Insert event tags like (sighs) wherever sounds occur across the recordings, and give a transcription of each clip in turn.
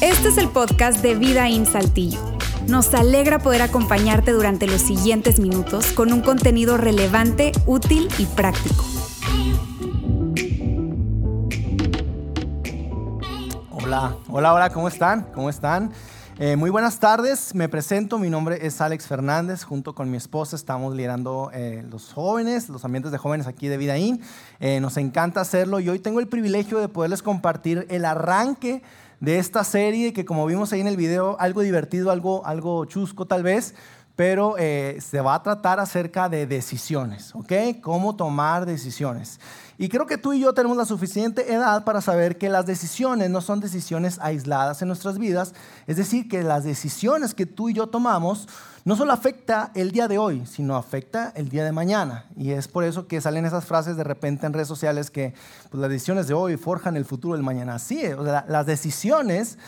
Este es el podcast de Vida en Saltillo. Nos alegra poder acompañarte durante los siguientes minutos con un contenido relevante, útil y práctico. Hola, hola, hola, ¿cómo están? ¿Cómo están? Eh, muy buenas tardes, me presento, mi nombre es Alex Fernández, junto con mi esposa estamos liderando eh, los jóvenes, los ambientes de jóvenes aquí de Vidaín. Eh, nos encanta hacerlo y hoy tengo el privilegio de poderles compartir el arranque de esta serie que como vimos ahí en el video, algo divertido, algo, algo chusco tal vez, pero eh, se va a tratar acerca de decisiones, ¿ok? Cómo tomar decisiones. Y creo que tú y yo tenemos la suficiente edad para saber que las decisiones no son decisiones aisladas en nuestras vidas, es decir, que las decisiones que tú y yo tomamos no solo afecta el día de hoy, sino afecta el día de mañana. Y es por eso que salen esas frases de repente en redes sociales que pues, las decisiones de hoy forjan el futuro del mañana. Sí, las decisiones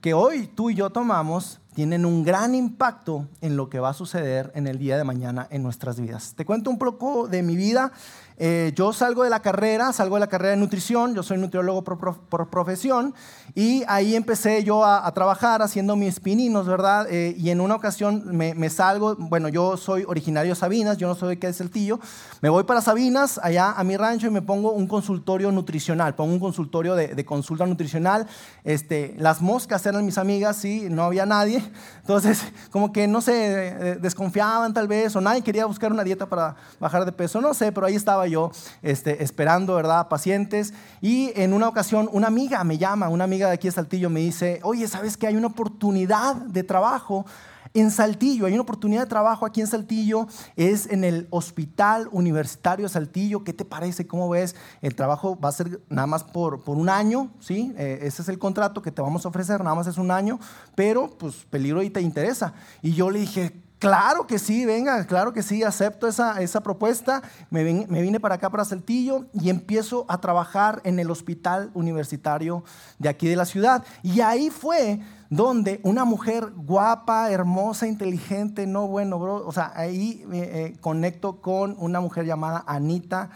que hoy tú y yo tomamos tienen un gran impacto en lo que va a suceder en el día de mañana en nuestras vidas. Te cuento un poco de mi vida. Eh, yo salgo de la carrera, salgo de la carrera de nutrición, yo soy nutriólogo por, profesión y ahí empecé yo a, trabajar haciendo mis pininos, ¿verdad? Eh, y en una ocasión me, salgo, bueno, yo soy originario de Sabinas, yo no soy de qué es Saltillo, me voy para Sabinas, allá a mi rancho y me pongo un consultorio nutricional, pongo un consultorio de, consulta nutricional, este, las moscas eran mis amigas, sí, no había nadie, (laughs) entonces como que no sé, eh, desconfiaban tal vez o nadie quería buscar una dieta para bajar de peso, no sé, pero ahí estaba yo este, esperando, ¿verdad? Pacientes. Y en una ocasión una amiga me llama, una amiga de aquí de Saltillo me dice, oye, ¿sabes que hay una oportunidad de trabajo? En Saltillo, hay una oportunidad de trabajo aquí en Saltillo, es en el Hospital Universitario Saltillo. ¿Qué te parece? ¿Cómo ves? El trabajo va a ser nada más por, por un año, ¿sí? Eh, ese es el contrato que te vamos a ofrecer, nada más es un año, pero pues peligro y te interesa. Y yo le dije, Claro que sí, venga, claro que sí, acepto esa, esa propuesta. Me, me, vine para acá, para Saltillo, y empiezo a trabajar en el hospital universitario de aquí de la ciudad. Y ahí fue donde una mujer guapa, hermosa, inteligente, no bueno, bro, o sea, ahí me eh, conecto con una mujer llamada Anita,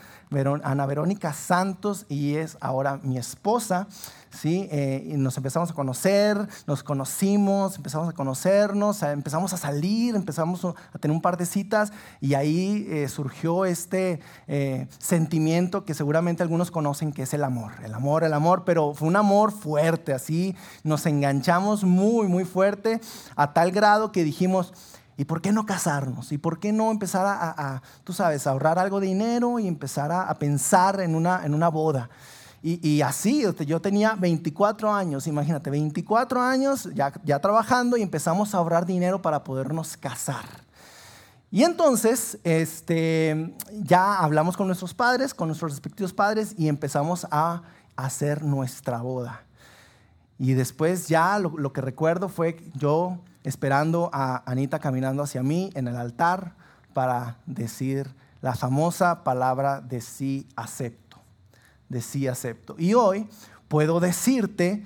Ana Verónica Santos, y es ahora mi esposa. ¿Sí? Eh, y nos empezamos a conocer, nos conocimos, empezamos a conocernos, empezamos a salir, empezamos a tener un par de citas y ahí eh, surgió este eh, sentimiento que seguramente algunos conocen que es el amor, el amor, el amor, pero fue un amor fuerte, así nos enganchamos muy, muy fuerte a tal grado que dijimos, ¿Y por qué no casarnos? ¿Y por qué no empezar a, tú sabes, a ahorrar algo de dinero y empezar a, pensar en una, en una boda? Y, así, yo tenía 24 años, imagínate, 24 años ya, ya trabajando y empezamos a ahorrar dinero para podernos casar. Y entonces, este, ya hablamos con nuestros padres, con nuestros respectivos padres y empezamos a hacer nuestra boda. Y después ya lo, lo, que recuerdo fue yo esperando a Anita caminando hacia mí en el altar para decir la famosa palabra de sí acepto de acepto. Y hoy puedo decirte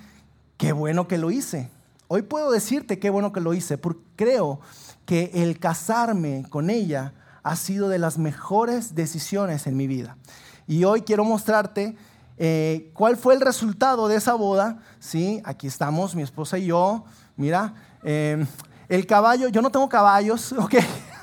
qué bueno que lo hice. Hoy puedo decirte qué bueno que lo hice, porque creo que el casarme con ella ha sido de las mejores decisiones en mi vida. Y hoy quiero mostrarte eh, cuál fue el resultado de esa boda. ¿sí? Aquí estamos, mi esposa y yo. Mira, eh, el caballo, yo no tengo caballos, (laughs) ¿ok?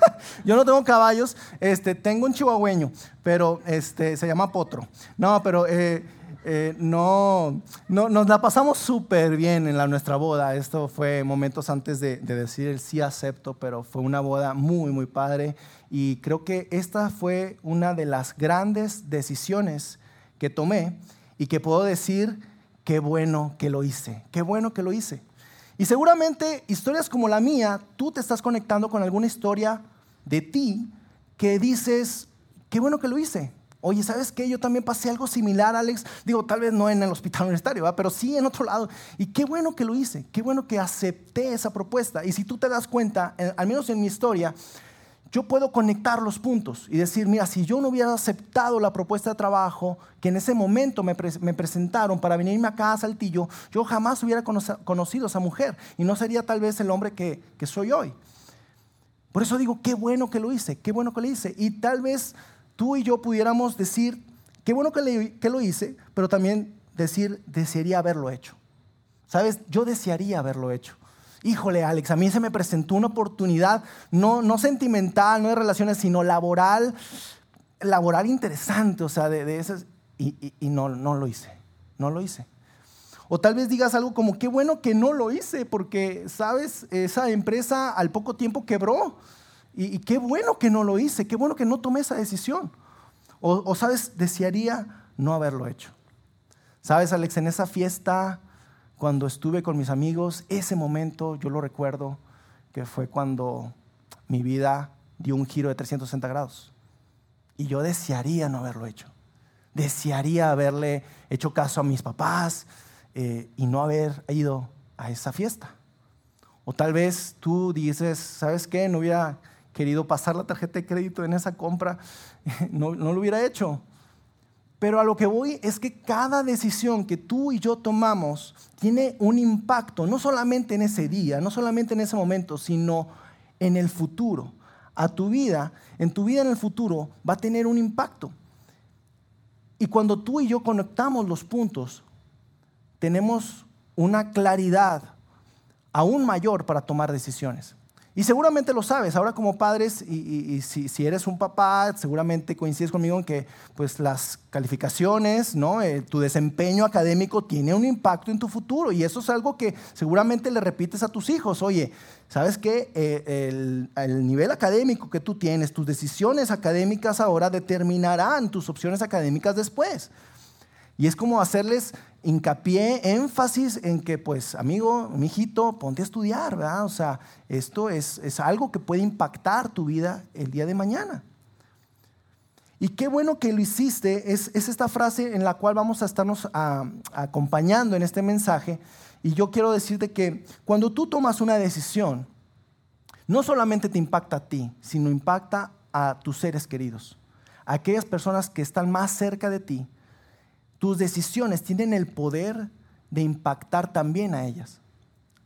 (laughs) yo no tengo caballos, este, tengo un chihuahueño, pero este, se llama Potro. No, pero eh, eh, no, no, nos la pasamos súper bien en la, nuestra boda. Esto fue momentos antes de, de decir el sí acepto, pero fue una boda muy, muy padre. Y creo que esta fue una de las grandes decisiones que tomé y que puedo decir, qué bueno que lo hice, qué bueno que lo hice. Y seguramente historias como la mía, tú te estás conectando con alguna historia de ti que dices, qué bueno que lo hice. Oye, ¿sabes qué? Yo también pasé algo similar, Alex. Digo, tal vez no en el hospital (laughs) universitario, pero sí en otro lado. Y qué bueno que lo hice, qué bueno que acepté esa propuesta. Y si tú te das cuenta, al menos en mi historia, yo puedo conectar los puntos y decir, mira, si yo no hubiera aceptado la propuesta de trabajo que en ese momento me, presentaron para venirme acá a Saltillo, yo jamás hubiera conocido a esa mujer y no sería tal vez el hombre que, que soy hoy. Por eso digo, qué bueno que lo hice, qué bueno que lo hice. Y tal vez tú y yo pudiéramos decir, qué bueno que, que lo hice, pero también decir, desearía haberlo hecho. ¿Sabes? Yo desearía haberlo hecho. Híjole, Alex, a mí se me presentó una oportunidad, no, no sentimental, no de relaciones, sino laboral, laboral interesante, o sea, de, esas, y, no, no lo hice, no lo hice. O tal vez digas algo como, qué bueno que no lo hice, porque, sabes, esa empresa al poco tiempo quebró. Y, qué bueno que no lo hice, qué bueno que no tomé esa decisión. O, o, sabes, desearía no haberlo hecho. Sabes, Alex, en esa fiesta, cuando estuve con mis amigos, ese momento yo lo recuerdo que fue cuando mi vida dio un giro de 360 grados. Y yo desearía no haberlo hecho. Desearía haberle hecho caso a mis papás, eh, y no haber ido a esa fiesta. O tal vez tú dices, ¿sabes qué? No hubiera querido pasar la tarjeta de crédito en esa compra, (laughs) no, no lo hubiera hecho. Pero a lo que voy es que cada decisión que tú y yo tomamos tiene un impacto, no solamente en ese día, no solamente en ese momento, sino en el futuro. A tu vida, en tu vida en el futuro va a tener un impacto. Y cuando tú y yo conectamos los puntos, tenemos una claridad aún mayor para tomar decisiones. Y seguramente lo sabes, ahora como padres, y, si, eres un papá, seguramente coincides conmigo en que pues, las calificaciones, ¿no? Eh, tu desempeño académico tiene un impacto en tu futuro. Y eso es algo que seguramente le repites a tus hijos. Oye, ¿sabes qué? Eh, el, el nivel académico que tú tienes, tus decisiones académicas ahora determinarán tus opciones académicas después. Y es como hacerles hincapié, énfasis en que, pues, amigo, mijito, ponte a estudiar, ¿verdad? O sea, esto es, es algo que puede impactar tu vida el día de mañana. Y qué bueno que lo hiciste, es, es esta frase en la cual vamos a estarnos acompañando en este mensaje. Y yo quiero decirte que cuando tú tomas una decisión, no solamente te impacta a ti, sino impacta a tus seres queridos, a aquellas personas que están más cerca de ti, tus decisiones tienen el poder de impactar también a ellas,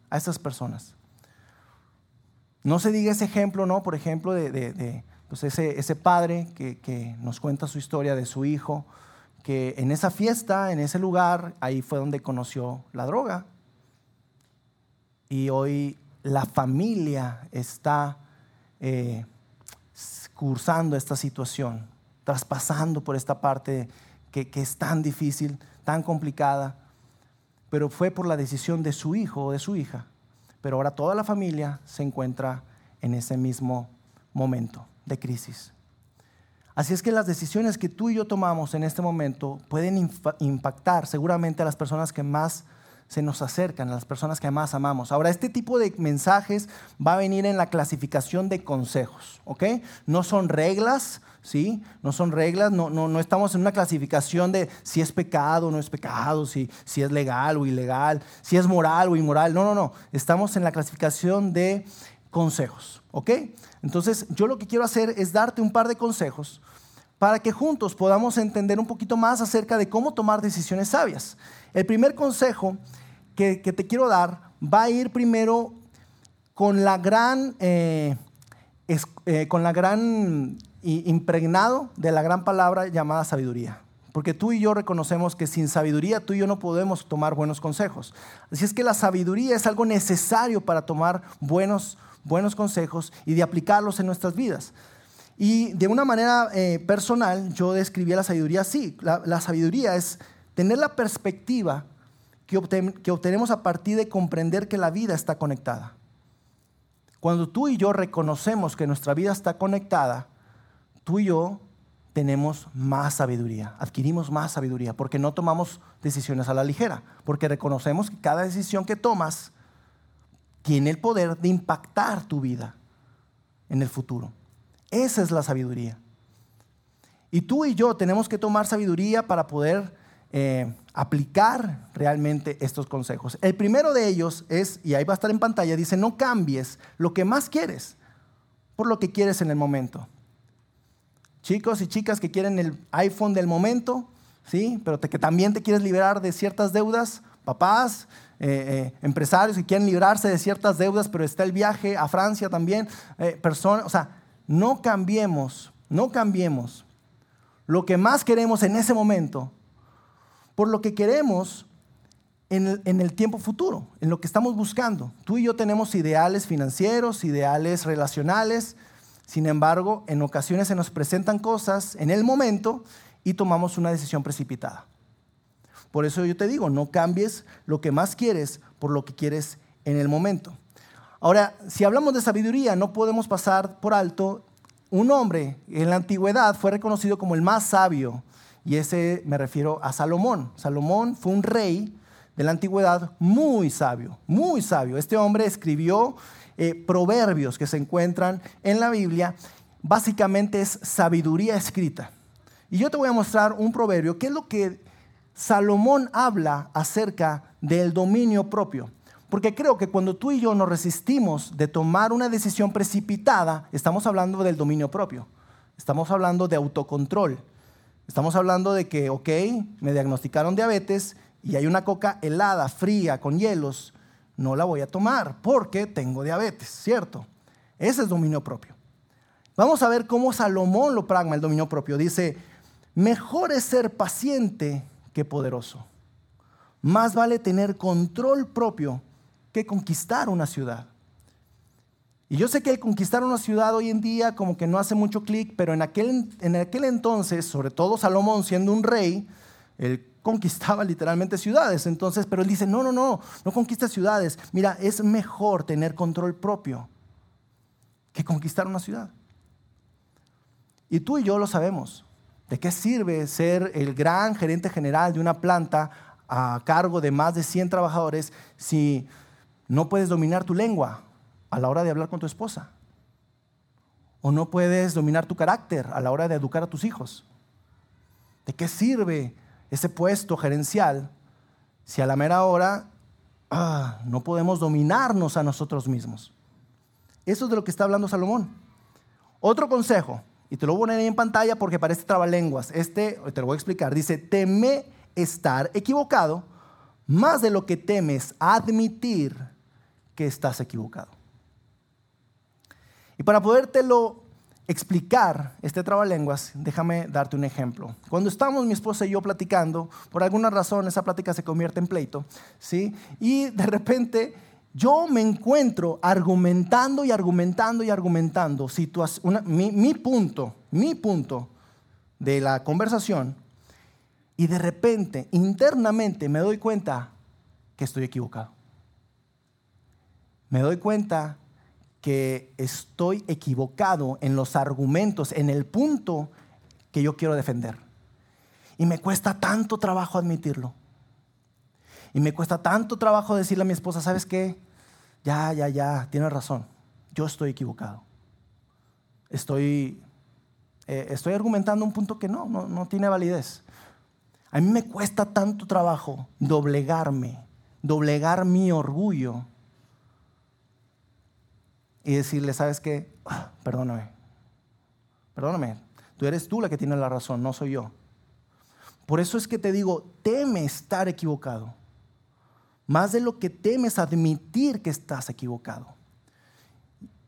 a esas personas. No se diga ese ejemplo, ¿no? Por ejemplo, de, pues ese, padre que, que, nos cuenta su historia de su hijo, que en esa fiesta, en ese lugar, ahí fue donde conoció la droga. Y hoy la familia está eh, cursando esta situación, traspasando por esta parte que, es tan difícil, tan complicada, pero fue por la decisión de su hijo o de su hija. Pero ahora toda la familia se encuentra en ese mismo momento de crisis. Así es que las decisiones que tú y yo tomamos en este momento pueden impactar seguramente a las personas que más se nos acercan, a las personas que más amamos. Ahora, este tipo de mensajes va a venir en la clasificación de consejos, ¿ok? No son reglas, ¿sí? No son reglas, no, no, no estamos en una clasificación de si es pecado o no es pecado, si, si es legal o ilegal, si es moral o inmoral. No, no, no. Estamos en la clasificación de consejos, ¿ok? Entonces, yo lo que quiero hacer es darte un par de consejos para que juntos podamos entender un poquito más acerca de cómo tomar decisiones sabias. El primer consejo que, te quiero dar va a ir primero con la gran, eh, eh, con la gran impregnado de la gran palabra llamada sabiduría. Porque tú y yo reconocemos que sin sabiduría tú y yo no podemos tomar buenos consejos. Así es que la sabiduría es algo necesario para tomar buenos, buenos consejos y de aplicarlos en nuestras vidas. Y de una manera eh, personal, yo describí la sabiduría así. La, sabiduría es tener la perspectiva que, que obtenemos a partir de comprender que la vida está conectada. Cuando tú y yo reconocemos que nuestra vida está conectada, tú y yo tenemos más sabiduría, adquirimos más sabiduría, porque no tomamos decisiones a la ligera, porque reconocemos que cada decisión que tomas tiene el poder de impactar tu vida en el futuro. Esa es la sabiduría. Y tú y yo tenemos que tomar sabiduría para poder eh, aplicar realmente estos consejos. El primero de ellos es, y ahí va a estar en pantalla, dice, no cambies lo que más quieres por lo que quieres en el momento. Chicos y chicas que quieren el iPhone del momento, ¿sí? pero que también te quieres liberar de ciertas deudas, papás, eh, eh, empresarios que quieren librarse de ciertas deudas, pero está el viaje a Francia también, personas, o sea, no cambiemos, no cambiemos lo que más queremos en ese momento, por lo que queremos en el, tiempo futuro, en lo que estamos buscando. Tú y yo tenemos ideales financieros, ideales relacionales, sin embargo, en ocasiones se nos presentan cosas en el momento y tomamos una decisión precipitada. Por eso yo te digo, no cambies lo que más quieres por lo que quieres en el momento. Ahora, si hablamos de sabiduría, no podemos pasar por alto un hombre en la antigüedad fue reconocido como el más sabio, y ese me refiero a Salomón. Salomón fue un rey de la antigüedad muy sabio, muy sabio. Este hombre escribió eh, proverbios que se encuentran en la Biblia, básicamente es sabiduría escrita. Y yo te voy a mostrar un proverbio, que es lo que Salomón habla acerca del dominio propio. Porque creo que cuando tú y yo nos resistimos de tomar una decisión precipitada, estamos hablando del dominio propio. Estamos hablando de autocontrol. Estamos hablando de que, ok, me diagnosticaron diabetes y hay una coca helada, fría, con hielos, no la voy a tomar porque tengo diabetes, ¿cierto? Ese es dominio propio. Vamos a ver cómo Salomón lo pragma el dominio propio. Dice, mejor es ser paciente que poderoso. Más vale tener control propio que conquistar una ciudad. Y yo sé que el conquistar una ciudad hoy en día como que no hace mucho clic, pero en aquel, en aquel entonces, sobre todo Salomón siendo un rey, él conquistaba literalmente ciudades. Entonces, pero él dice, no, no, no, no conquista ciudades. Mira, es mejor tener control propio que conquistar una ciudad. Y tú y yo lo sabemos. ¿De qué sirve ser el gran gerente general de una planta a cargo de más de 100 trabajadores si no puedes dominar tu lengua a la hora de hablar con tu esposa. O no puedes dominar tu carácter a la hora de educar a tus hijos. ¿De qué sirve ese puesto gerencial si a la mera hora ah, no podemos dominarnos a nosotros mismos? Eso es de lo que está hablando Salomón. Otro consejo, y te lo voy a poner ahí en pantalla porque parece trabalenguas. Este, te lo voy a explicar. Dice, teme estar equivocado más de lo que temes admitir que estás equivocado. Y para podértelo explicar este trabalenguas, déjame darte un ejemplo. Cuando estamos mi esposa y yo platicando, por alguna razón esa plática se convierte en pleito, ¿sí? Y de repente yo me encuentro argumentando y argumentando y argumentando mi, mi punto, mi punto de la conversación, y de repente, internamente, me doy cuenta que estoy equivocado me doy cuenta que estoy equivocado en los argumentos, en el punto que yo quiero defender. Y me cuesta tanto trabajo admitirlo. Y me cuesta tanto trabajo decirle a mi esposa, ¿sabes qué? Ya, ya, ya, tienes razón. Yo estoy equivocado. Estoy, eh, estoy argumentando un punto que no, no, no tiene validez. A mí me cuesta tanto trabajo doblegarme, doblegar mi orgullo y decirle, ¿sabes qué? (sighs) Perdóname, perdóname, tú eres tú la que tiene la razón, no soy yo. Por eso es que te digo, teme estar equivocado. Más de lo que temes admitir que estás equivocado.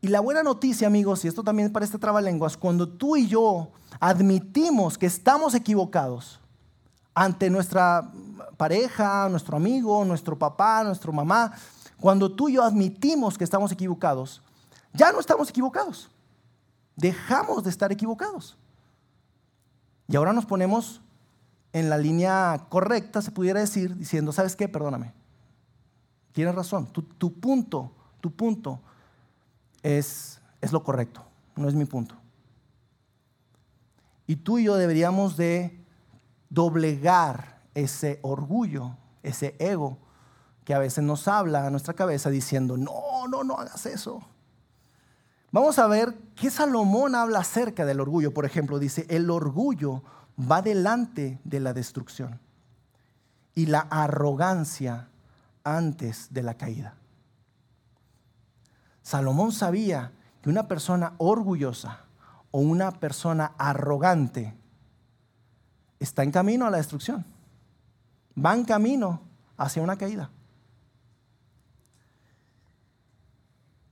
Y la buena noticia, amigos, y esto también para este trabalenguas, cuando tú y yo admitimos que estamos equivocados ante nuestra pareja, nuestro amigo, nuestro papá, nuestra mamá, cuando tú y yo admitimos que estamos equivocados, ya no estamos equivocados. Dejamos de estar equivocados. Y ahora nos ponemos en la línea correcta, se pudiera decir, diciendo, ¿sabes qué? Perdóname. Tienes razón. Tu, punto, tu punto es, es lo correcto, no es mi punto. Y tú y yo deberíamos de doblegar ese orgullo, ese ego que a veces nos habla a nuestra cabeza diciendo, no, no, no hagas eso. Vamos a ver qué Salomón habla acerca del orgullo. Por ejemplo, dice, el orgullo va delante de la destrucción y la arrogancia antes de la caída. Salomón sabía que una persona orgullosa o una persona arrogante está en camino a la destrucción. Va en camino hacia una caída.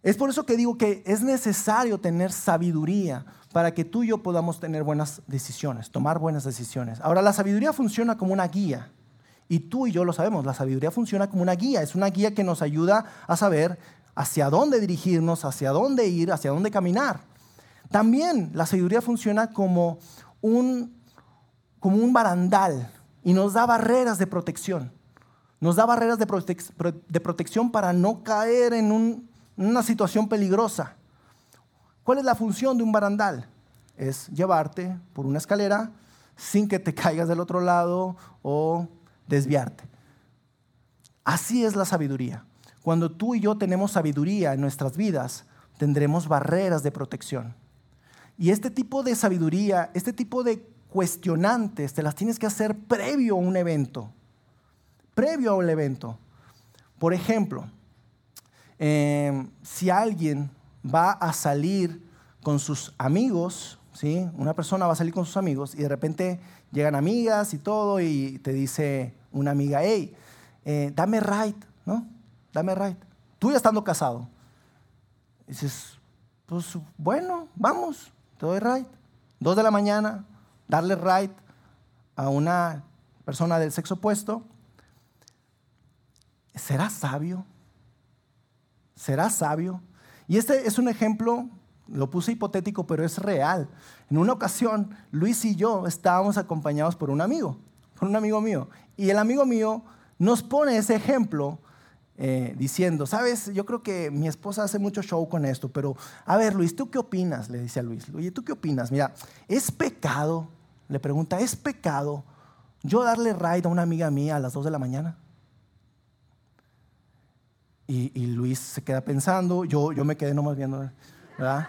Es por eso que digo que es necesario tener sabiduría para que tú y yo podamos tener buenas decisiones, tomar buenas decisiones. Ahora, la sabiduría funciona como una guía. Y tú y yo lo sabemos, la sabiduría funciona como una guía. Es una guía que nos ayuda a saber hacia dónde dirigirnos, hacia dónde ir, hacia dónde caminar. También la sabiduría funciona como un, como un barandal y nos da barreras de protección. Nos da barreras de, de protección para no caer en una situación peligrosa. ¿Cuál es la función de un barandal? Es llevarte por una escalera sin que te (laughs) caigas del otro lado o desviarte. Así es la sabiduría. Cuando tú y yo tenemos sabiduría en nuestras vidas, tendremos barreras de protección. Y este tipo de sabiduría, este tipo de cuestionantes, te las tienes que hacer previo a un evento. Previo a un evento. Por ejemplo, eh, si alguien va a salir con sus amigos, ¿sí? Una persona va a salir con sus amigos y de repente llegan amigas y todo y te dice una amiga, hey, eh, dame right, ¿no? Dame right. Tú ya estando casado. dices, pues bueno, vamos, te doy right. Dos de la mañana, darle right a una persona del sexo opuesto. ¿Será sabio? ¿Será sabio? Y este es un ejemplo, lo puse hipotético, pero es real. En una ocasión, Luis y yo estábamos acompañados por un amigo, por un amigo mío. Y el amigo mío nos pone ese ejemplo eh, diciendo, sabes, yo creo que mi esposa hace mucho show con esto, pero a ver, Luis, ¿tú qué opinas? Le dice a Luis, oye, ¿tú qué opinas? Mira, ¿es pecado? Le pregunta, ¿es pecado yo darle ride a una amiga mía a las 2 de la mañana? Y, Luis se queda pensando, yo, yo me quedé nomás viendo, ¿verdad?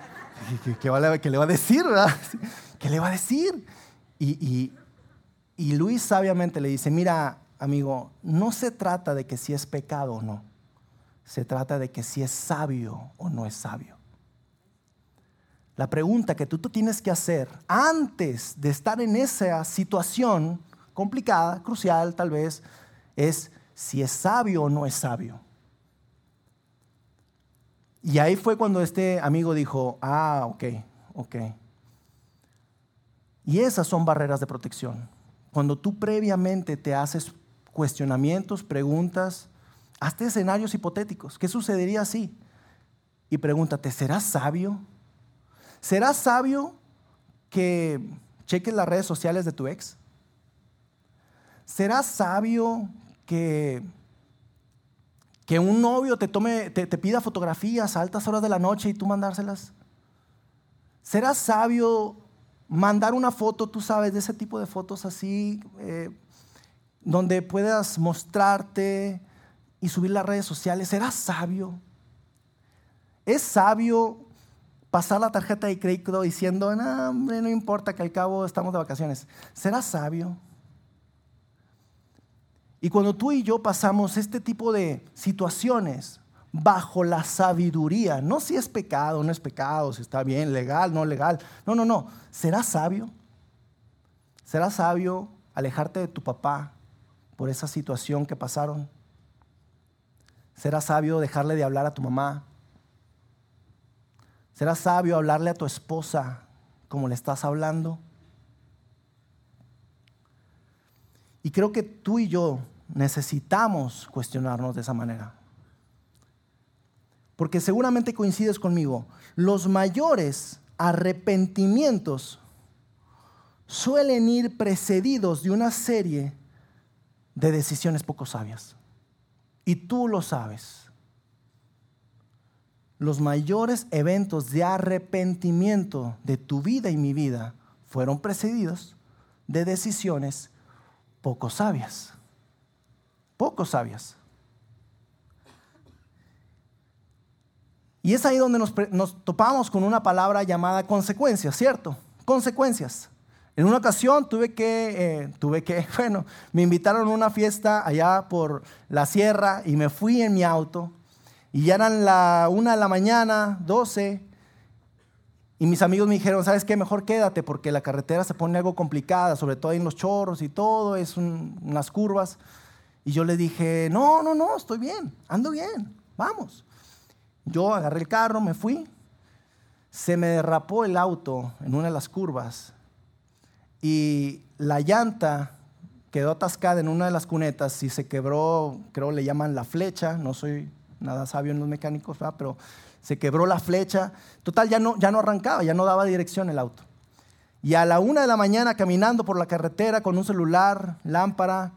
¿Qué, qué, le va a decir, verdad? (laughs) ¿Qué le va a decir? Y, y Luis sabiamente le dice, mira, amigo, no se trata de que si es pecado o no, se trata de que si es sabio o no es sabio. La pregunta que tú, tú tienes que hacer antes de estar en esa situación complicada, crucial tal vez, es si es sabio o no es sabio. Y ahí fue cuando este amigo dijo, ah, ok, ok. Y esas son barreras de protección. Cuando tú previamente te haces cuestionamientos, preguntas, hazte escenarios hipotéticos. ¿Qué sucedería así? Y pregúntate, ¿serás sabio? ¿Serás sabio que cheques las redes sociales de tu ex? ¿Serás sabio que que un novio te, tome, te, pida fotografías a altas horas de la noche y tú mandárselas? ¿Será sabio mandar una foto, tú sabes, de ese tipo de fotos así, eh, donde puedas mostrarte y subir las redes sociales? ¿Será sabio? ¿Es sabio pasar la tarjeta de crédito diciendo, no, hombre, no importa que al cabo estamos de vacaciones? ¿Será sabio? Y cuando tú y yo pasamos este tipo de situaciones bajo la sabiduría, no si es pecado, no es pecado, si está bien, legal, no legal, no, no, no, será sabio. Será sabio alejarte de tu papá por esa situación que pasaron. Será sabio dejarle de hablar a tu mamá. Será sabio hablarle a tu esposa como le estás hablando. Y creo que tú y yo necesitamos cuestionarnos de esa manera. Porque seguramente coincides conmigo, los mayores arrepentimientos suelen ir precedidos de una serie de decisiones poco sabias. Y tú lo sabes. Los mayores eventos de arrepentimiento de tu vida y mi vida fueron precedidos de decisiones poco sabias. Poco sabias. Y es ahí donde nos, topamos con una palabra llamada consecuencias, ¿cierto? Consecuencias. En una ocasión tuve que, eh, tuve que, (laughs) bueno, me invitaron a una fiesta allá por la sierra y me fui en mi auto y ya eran la una de la mañana, 12, y mis amigos me dijeron, ¿sabes qué? Mejor quédate porque la carretera se pone algo complicada, sobre todo en los chorros y todo, es unas curvas. Y yo le dije, no, no, no, estoy bien, ando bien, vamos. yo agarré el carro, me fui, se me derrapó el auto en una de las curvas y la llanta quedó atascada en una de las cunetas y se quebró, creo le llaman la flecha, no soy nada sabio en los mecánicos, pero se quebró la flecha. Total, ya no, ya no arrancaba, ya no daba dirección el auto. Y a la una de la mañana caminando por la carretera con un celular, lámpara,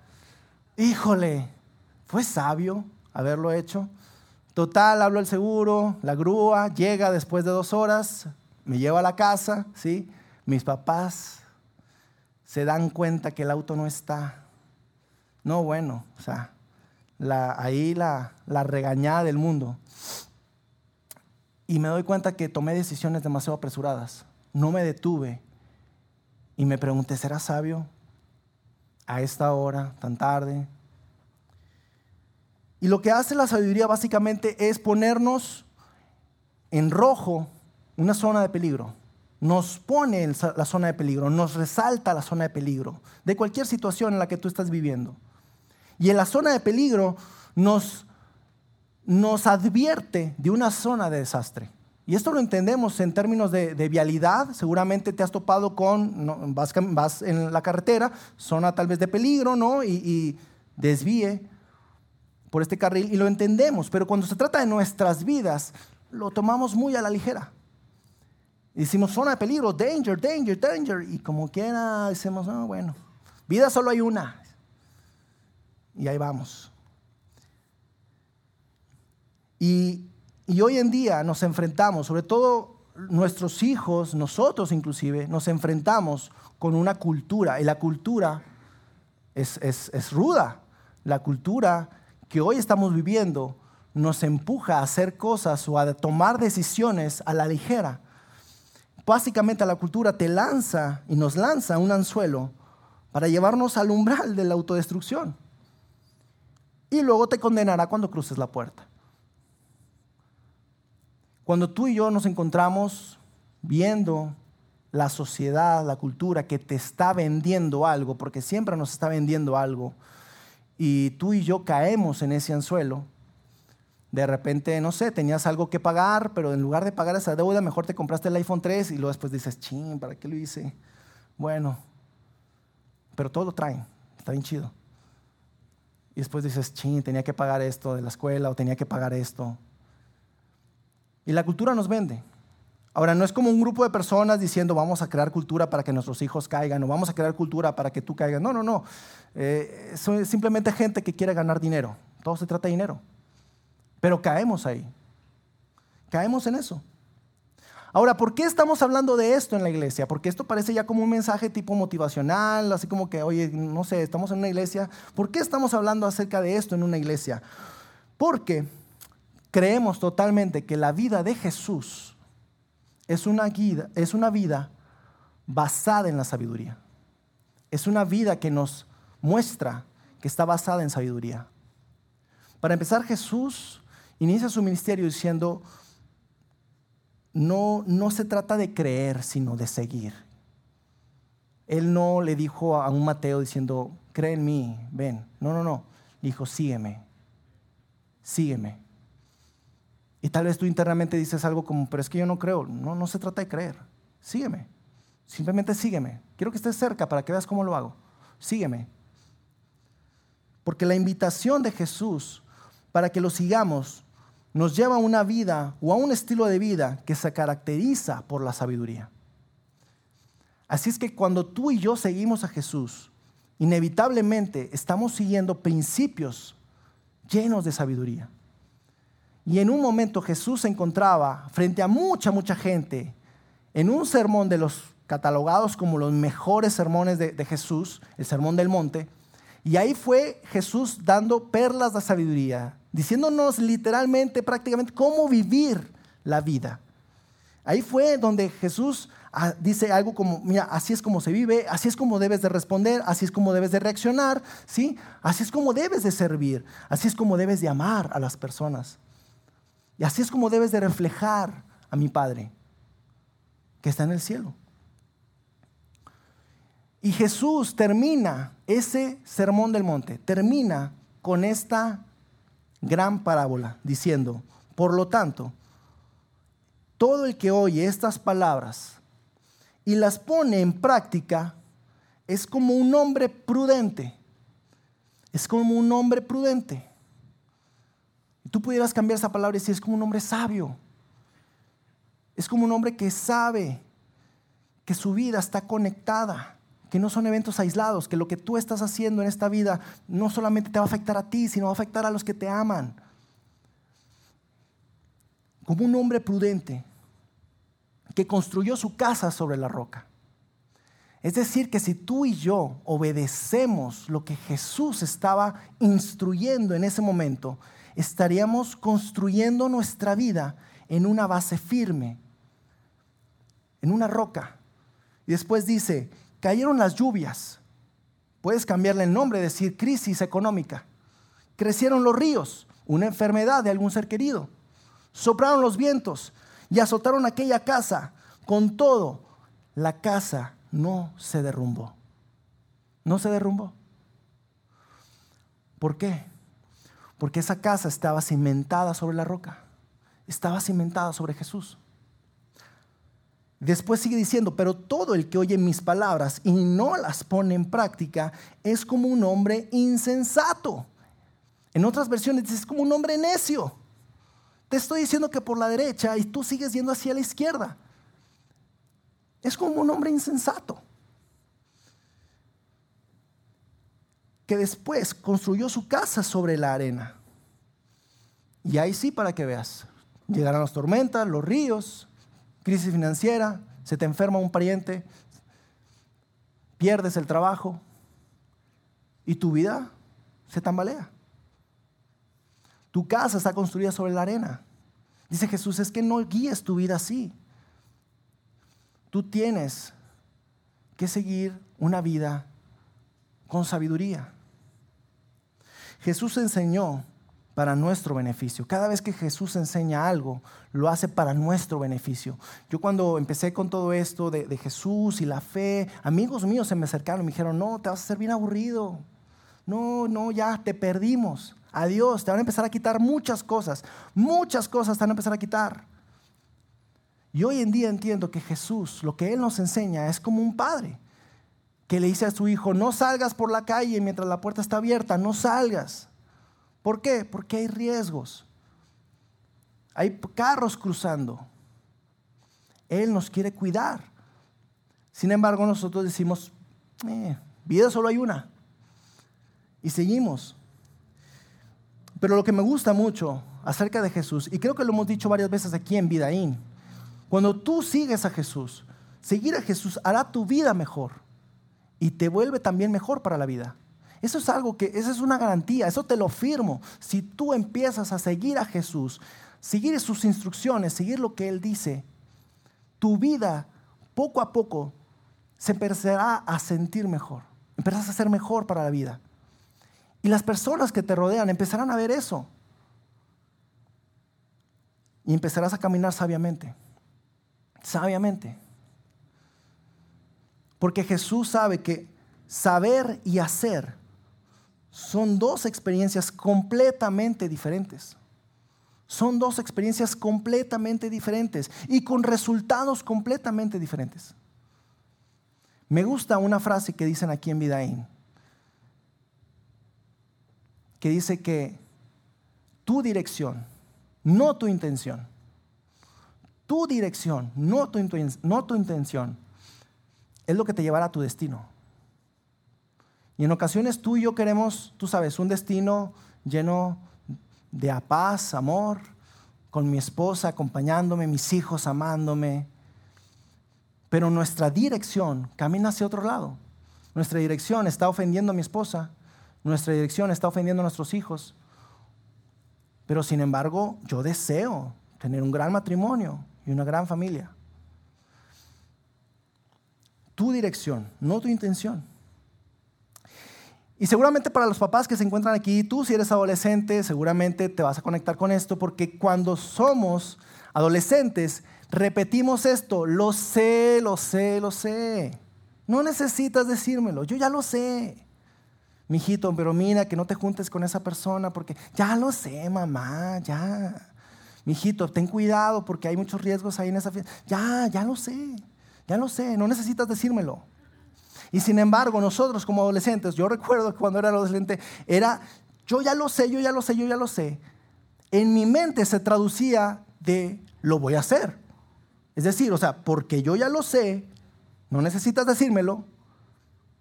híjole, fue sabio haberlo hecho. Total, hablo el seguro, la grúa, llega después de dos horas, me lleva a la casa, ¿sí? Mis papás se dan cuenta que el auto no está. No, bueno, o sea, ahí la, la regañada del mundo. Y me doy cuenta que tomé decisiones demasiado apresuradas. No me detuve y me pregunté, ¿será sabio a esta hora, tan tarde? Y lo que hace la sabiduría básicamente es ponernos en rojo una zona de peligro nos pone la zona de peligro, nos resalta la zona de peligro de cualquier situación en la que tú estás viviendo. Y en la zona de peligro nos, nos advierte de una zona de desastre. Y esto lo entendemos en términos de, vialidad. Seguramente te has topado con, vas, en la carretera, zona tal vez de peligro, ¿no? Y, desvíe por este carril y lo entendemos. Pero cuando se trata de nuestras vidas, lo tomamos muy a la ligera. Y decimos, zona de peligro, danger, danger, danger. Y como quiera, decimos, no, bueno, vida solo hay una. Y ahí vamos. Y, hoy en día nos enfrentamos, sobre todo nuestros hijos, nosotros inclusive, nos enfrentamos con una cultura. Y la cultura es, es, ruda. La cultura que hoy estamos viviendo nos empuja a hacer cosas o a tomar decisiones a la ligera básicamente la cultura te lanza y nos lanza un anzuelo para llevarnos al umbral de la autodestrucción. Y luego te condenará cuando cruces la puerta. Cuando tú y yo nos encontramos viendo la sociedad, la cultura que te está vendiendo algo, porque siempre nos está vendiendo algo, y tú y yo caemos en ese anzuelo, de repente, no sé, tenías algo que pagar, pero en lugar de pagar esa deuda, mejor te compraste el iPhone 3 y luego después dices, ching, ¿para qué lo hice? Bueno, pero todo lo traen, está bien chido. Y después dices, ching, tenía que pagar esto de la escuela o tenía que pagar esto. Y la cultura nos vende. Ahora, no es como un grupo de personas diciendo vamos a crear cultura para que nuestros hijos caigan o vamos a crear cultura para que tú caigas. No, no, no. Eh, es simplemente gente que quiere ganar dinero. Todo se trata de dinero. Pero caemos ahí. Caemos en eso. Ahora, ¿por qué estamos hablando de esto en la iglesia? Porque esto parece ya como un mensaje tipo motivacional, así como que, oye, no sé, estamos en una iglesia. ¿Por qué estamos hablando acerca de esto en una iglesia? Porque creemos totalmente que la vida de Jesús es una, es una vida basada en la sabiduría. Es una vida que nos muestra que está basada en sabiduría. Para empezar, Jesús inicia su ministerio diciendo, no, no se trata de creer, sino de seguir. Él no le dijo a un Mateo diciendo, cree en mí, ven. No, no, no. Dijo, sígueme, sígueme. Y tal vez tú internamente dices algo como, pero es que yo no creo. No, no se trata de creer. Sígueme. Simplemente sígueme. Quiero que estés cerca para que veas cómo lo hago. Sígueme. Porque la invitación de Jesús para que lo sigamos nos lleva a una vida o a un estilo de vida que se caracteriza por la sabiduría. Así es que cuando tú y yo seguimos a Jesús, inevitablemente estamos siguiendo principios llenos de sabiduría. Y en un momento Jesús se encontraba frente a mucha, mucha gente en un sermón de los catalogados como los mejores sermones de, Jesús, el sermón del monte, y ahí fue Jesús dando perlas de sabiduría, diciéndonos literalmente, prácticamente, cómo vivir la vida. Ahí fue donde Jesús ah, dice algo como, mira, así es como se vive, así es como debes de responder, así es como debes de reaccionar, ¿sí? Así es como debes de servir, así es como debes de amar a las personas. Y así es como debes de reflejar a mi Padre que está en el cielo. Y Jesús termina ese sermón del monte, termina con esta gran parábola, diciendo, por lo tanto, todo el que oye estas palabras y las pone en práctica es como un hombre prudente. Es como un hombre prudente. Tú pudieras cambiar esa palabra y decir, es como un hombre sabio. Es como un hombre que sabe que su vida está conectada, que no son eventos aislados, que lo que tú estás haciendo en esta vida no solamente te va a afectar a ti, sino va a afectar a los que te aman. Como un hombre prudente que construyó su casa sobre la roca. Es decir, que si tú y yo obedecemos lo que Jesús estaba instruyendo en ese momento, estaríamos construyendo nuestra vida en una base firme, en una roca. Y después dice, cayeron las lluvias. Puedes cambiarle el nombre, decir crisis económica. Crecieron los ríos, una enfermedad de algún ser querido. Soplaron los vientos y azotaron aquella casa. Con todo, la casa no se derrumbó. No se derrumbó. ¿Por qué? Porque esa casa estaba cimentada sobre la roca. Estaba cimentada sobre Jesús. Después sigue diciendo, pero todo el que oye mis palabras y no las pone en práctica es como un hombre insensato. En otras versiones dice, es como un hombre necio. Te estoy diciendo que por la derecha y tú sigues yendo hacia la izquierda. Es como un hombre insensato. Que después construyó su casa sobre la arena. Y ahí sí, para que veas, llegarán las tormentas, los ríos, crisis financiera, se te enferma un pariente, pierdes el trabajo y tu vida se tambalea. Tu casa está construida sobre la arena. Dice Jesús, es que no guíes tu vida así. Tú tienes que seguir una vida con sabiduría. Jesús enseñó para nuestro beneficio. Cada vez que Jesús enseña algo, lo hace para nuestro beneficio. Yo cuando empecé con todo esto de, Jesús y la fe, amigos míos se me acercaron y me dijeron, no, te vas a hacer bien aburrido. No, no, ya te perdimos. Adiós, te van a empezar a quitar muchas cosas. Muchas cosas te van a empezar a quitar. Y hoy en día entiendo que Jesús, lo que Él nos enseña, es como un padre que le dice a su hijo, no salgas por la calle mientras la puerta está abierta, no salgas. ¿Por qué? Porque hay riesgos. Hay carros cruzando. Él nos quiere cuidar. Sin embargo, nosotros decimos, eh, vida solo hay una. Y seguimos. Pero lo que me gusta mucho acerca de Jesús, y creo que lo hemos dicho varias veces aquí en Vidaín, cuando tú sigues a Jesús, seguir a Jesús hará tu vida mejor y te vuelve también mejor para la vida. Eso es algo que, esa es una garantía, eso te lo firmo. Si tú empiezas a seguir a Jesús, seguir sus instrucciones, seguir lo que Él dice, tu vida poco a poco se empezará a sentir mejor, empezarás a ser mejor para la vida. Y las personas que te rodean empezarán a ver eso. Y empezarás a caminar sabiamente. Sabiamente. Porque Jesús sabe que saber y hacer son dos experiencias completamente diferentes. Son dos experiencias completamente diferentes y con resultados completamente diferentes. Me gusta una frase que dicen aquí en Vidaín que dice que tu dirección, no tu intención, tu dirección, no tu, no tu intención, es lo que te llevará a tu destino. Y en ocasiones tú y yo queremos, tú sabes, un destino lleno de paz, amor, con mi esposa acompañándome, mis hijos amándome. Pero nuestra dirección camina hacia otro lado. Nuestra dirección está ofendiendo a mi esposa, nuestra dirección está ofendiendo a nuestros hijos. Pero sin embargo, yo deseo tener un gran matrimonio y una gran familia. Tu dirección, no tu intención. Y seguramente para los papás que se encuentran aquí, tú si eres adolescente, seguramente te vas a conectar con esto, porque cuando somos adolescentes, repetimos esto, lo sé, lo sé, lo sé. No necesitas decírmelo, yo ya lo sé mijito, pero mira que no te juntes con esa persona porque ya lo sé, mamá, ya. mijito, ten cuidado porque hay muchos riesgos ahí en esa fiesta. Ya, ya lo sé, ya lo sé, no necesitas decírmelo. Y sin embargo, nosotros como adolescentes, yo recuerdo que cuando era adolescente, era, yo ya lo sé, yo ya lo sé, yo ya lo sé. En mi mente se traducía de, lo voy a hacer. Es decir, o sea, porque yo ya lo sé, no necesitas decírmelo,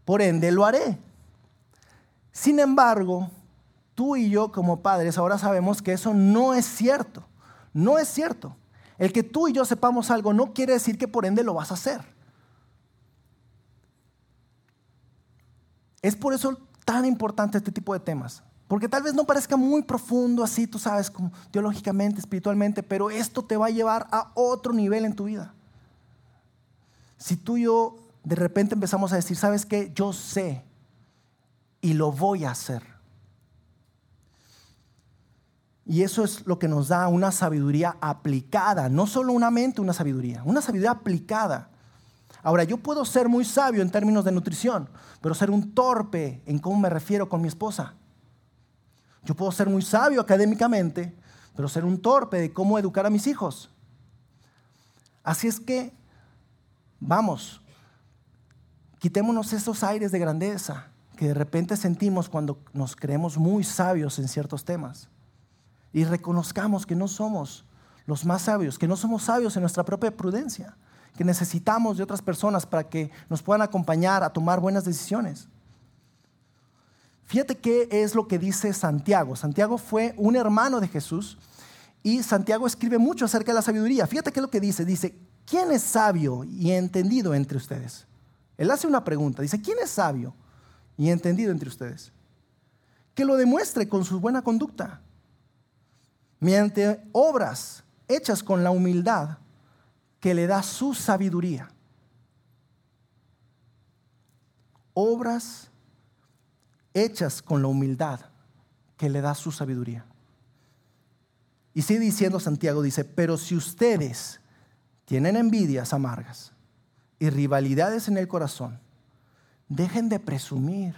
por ende lo haré. Sin embargo, tú y yo como padres ahora sabemos que eso no es cierto. No es cierto. El que tú y yo sepamos algo no quiere decir que por ende lo vas a hacer. Es por eso tan importante este tipo de temas. Porque tal vez no parezca muy profundo así, tú sabes, como teológicamente, espiritualmente, pero esto te va a llevar a otro nivel en tu vida. Si tú y yo de repente empezamos a decir, ¿sabes qué? Yo sé y lo voy a hacer. Y eso es lo que nos da una sabiduría aplicada, no solo una mente, una sabiduría, una sabiduría aplicada. Ahora, yo puedo ser muy sabio en términos de nutrición, pero ser un torpe en cómo me refiero con mi esposa. Yo puedo ser muy sabio académicamente, pero ser un torpe de cómo educar a mis hijos. Así es que, vamos, quitémonos esos aires de grandeza que de repente sentimos cuando nos creemos muy sabios en ciertos temas. Y reconozcamos que no somos los más sabios, que no somos sabios en nuestra propia prudencia que necesitamos de otras personas para que nos puedan acompañar a tomar buenas decisiones. Fíjate qué es lo que dice Santiago. Santiago fue un hermano de Jesús y Santiago escribe mucho acerca de la sabiduría. Fíjate qué es lo que dice. Dice, ¿quién es sabio y entendido entre ustedes? Él hace una pregunta. Dice, ¿quién es sabio y entendido entre ustedes? Que lo demuestre con su buena conducta, mediante obras hechas con la humildad que le da su sabiduría. Obras hechas con la humildad que le da su sabiduría. Y sigue diciendo Santiago, dice, pero si ustedes tienen envidias amargas y rivalidades en el corazón, dejen de presumir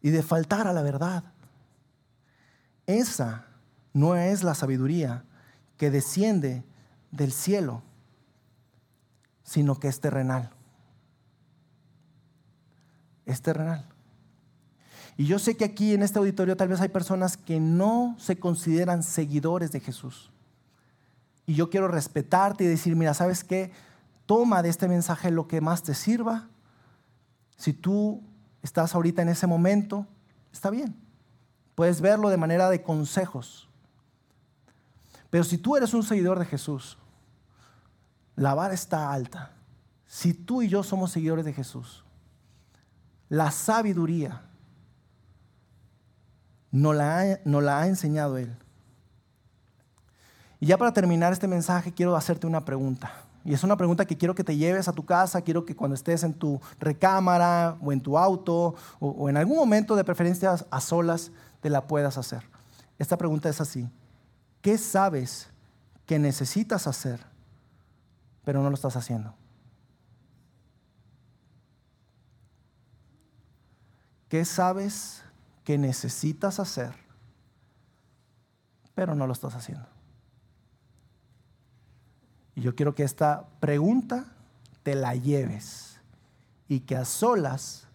y de faltar a la verdad. Esa no es la sabiduría que desciende del cielo, sino que es terrenal. Es terrenal. Y yo sé que aquí en este auditorio tal vez hay personas que no se consideran seguidores de Jesús. Y yo quiero respetarte y decir, mira, ¿sabes qué? Toma de este mensaje lo que más te sirva. Si tú estás ahorita en ese momento, está bien. Puedes verlo de manera de consejos. Pero si tú eres un seguidor de Jesús, la vara está alta. Si tú y yo somos seguidores de Jesús, la sabiduría nos la, ha, la ha enseñado Él. Y ya para terminar este mensaje quiero hacerte una pregunta. Y es una pregunta que quiero que te lleves a tu casa, quiero que cuando estés en tu recámara o en tu auto o, o en algún momento de preferencia a solas, te la puedas hacer. Esta pregunta es así. ¿Qué sabes que necesitas hacer, pero no lo estás haciendo? ¿Qué sabes que necesitas hacer, pero no lo estás haciendo? Y yo quiero que esta pregunta te la lleves y que a solas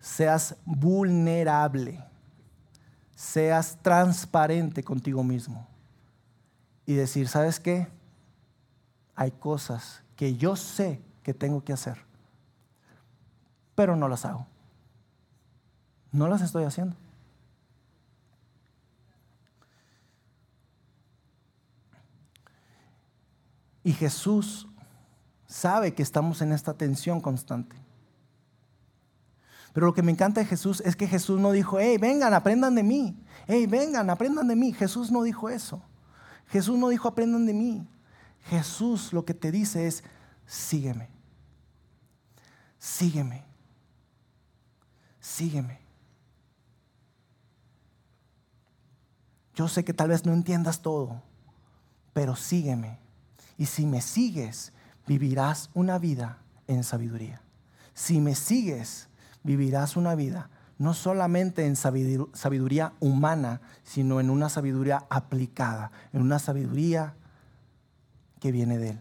seas vulnerable, seas transparente contigo mismo y decir, ¿sabes qué? Hay cosas que yo sé que tengo que hacer, pero no las hago. No las estoy haciendo. Y Jesús sabe que estamos en esta tensión constante. Pero lo que me encanta de Jesús es que Jesús no dijo, hey, vengan, aprendan de mí. Hey, vengan, aprendan de mí. Jesús no dijo eso. Jesús no dijo aprendan de mí. Jesús lo que te dice es sígueme. Sígueme. Sígueme. Yo sé que tal vez no entiendas todo, pero sígueme. Y si me sigues, vivirás una vida en sabiduría. Si me sigues, vivirás una vida no solamente en sabiduría humana, sino en una sabiduría aplicada, en una sabiduría que viene de Él.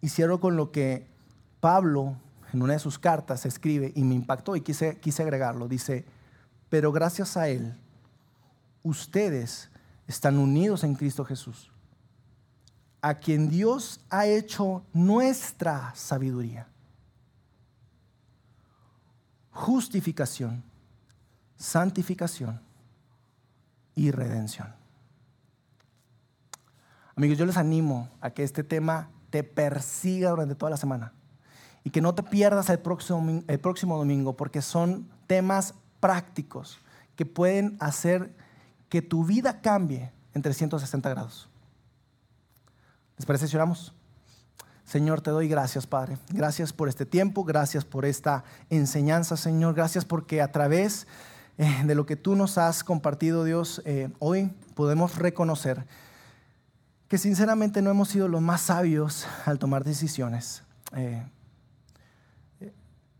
Y cierro con lo que Pablo en una de sus cartas escribe y me impactó y quise, quise agregarlo. Dice, pero gracias a Él, ustedes están unidos en Cristo Jesús, a quien Dios ha hecho nuestra sabiduría justificación, santificación y redención. Amigos, yo les animo a que este tema te persiga durante toda la semana y que no te pierdas el próximo, el próximo domingo porque son temas prácticos que pueden hacer que tu vida cambie en 360 grados. ¿Les parece si oramos? Señor, te doy gracias, Padre. Gracias por este tiempo, gracias por esta enseñanza, Señor. Gracias porque a través eh, de lo que tú nos has compartido, Dios, eh, hoy podemos reconocer que sinceramente no hemos sido los más sabios al tomar decisiones. Eh,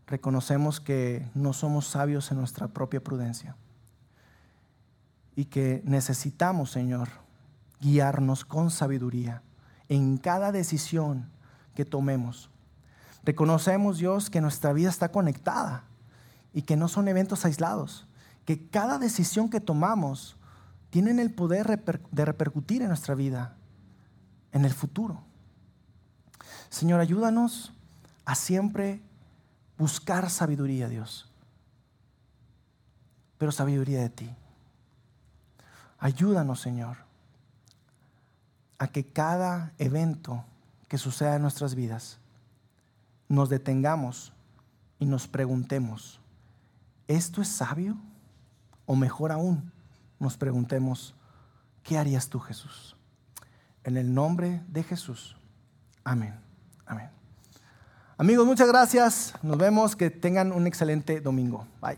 reconocemos que no somos sabios en nuestra propia prudencia y que necesitamos, Señor, guiarnos con sabiduría en cada decisión que tomemos. Reconocemos, Dios, que nuestra vida está conectada y que no son eventos aislados, que cada decisión que tomamos tiene el poder de repercutir en nuestra vida, en el futuro. Señor, ayúdanos a siempre buscar sabiduría, Dios, pero sabiduría de ti. Ayúdanos, Señor, a que cada evento que suceda en nuestras vidas, nos detengamos y nos preguntemos, ¿esto es sabio? O mejor aún, nos preguntemos, ¿qué harías tú Jesús? En el nombre de Jesús. Amén. Amén. Amigos, muchas gracias. Nos vemos. Que tengan un excelente domingo. Bye.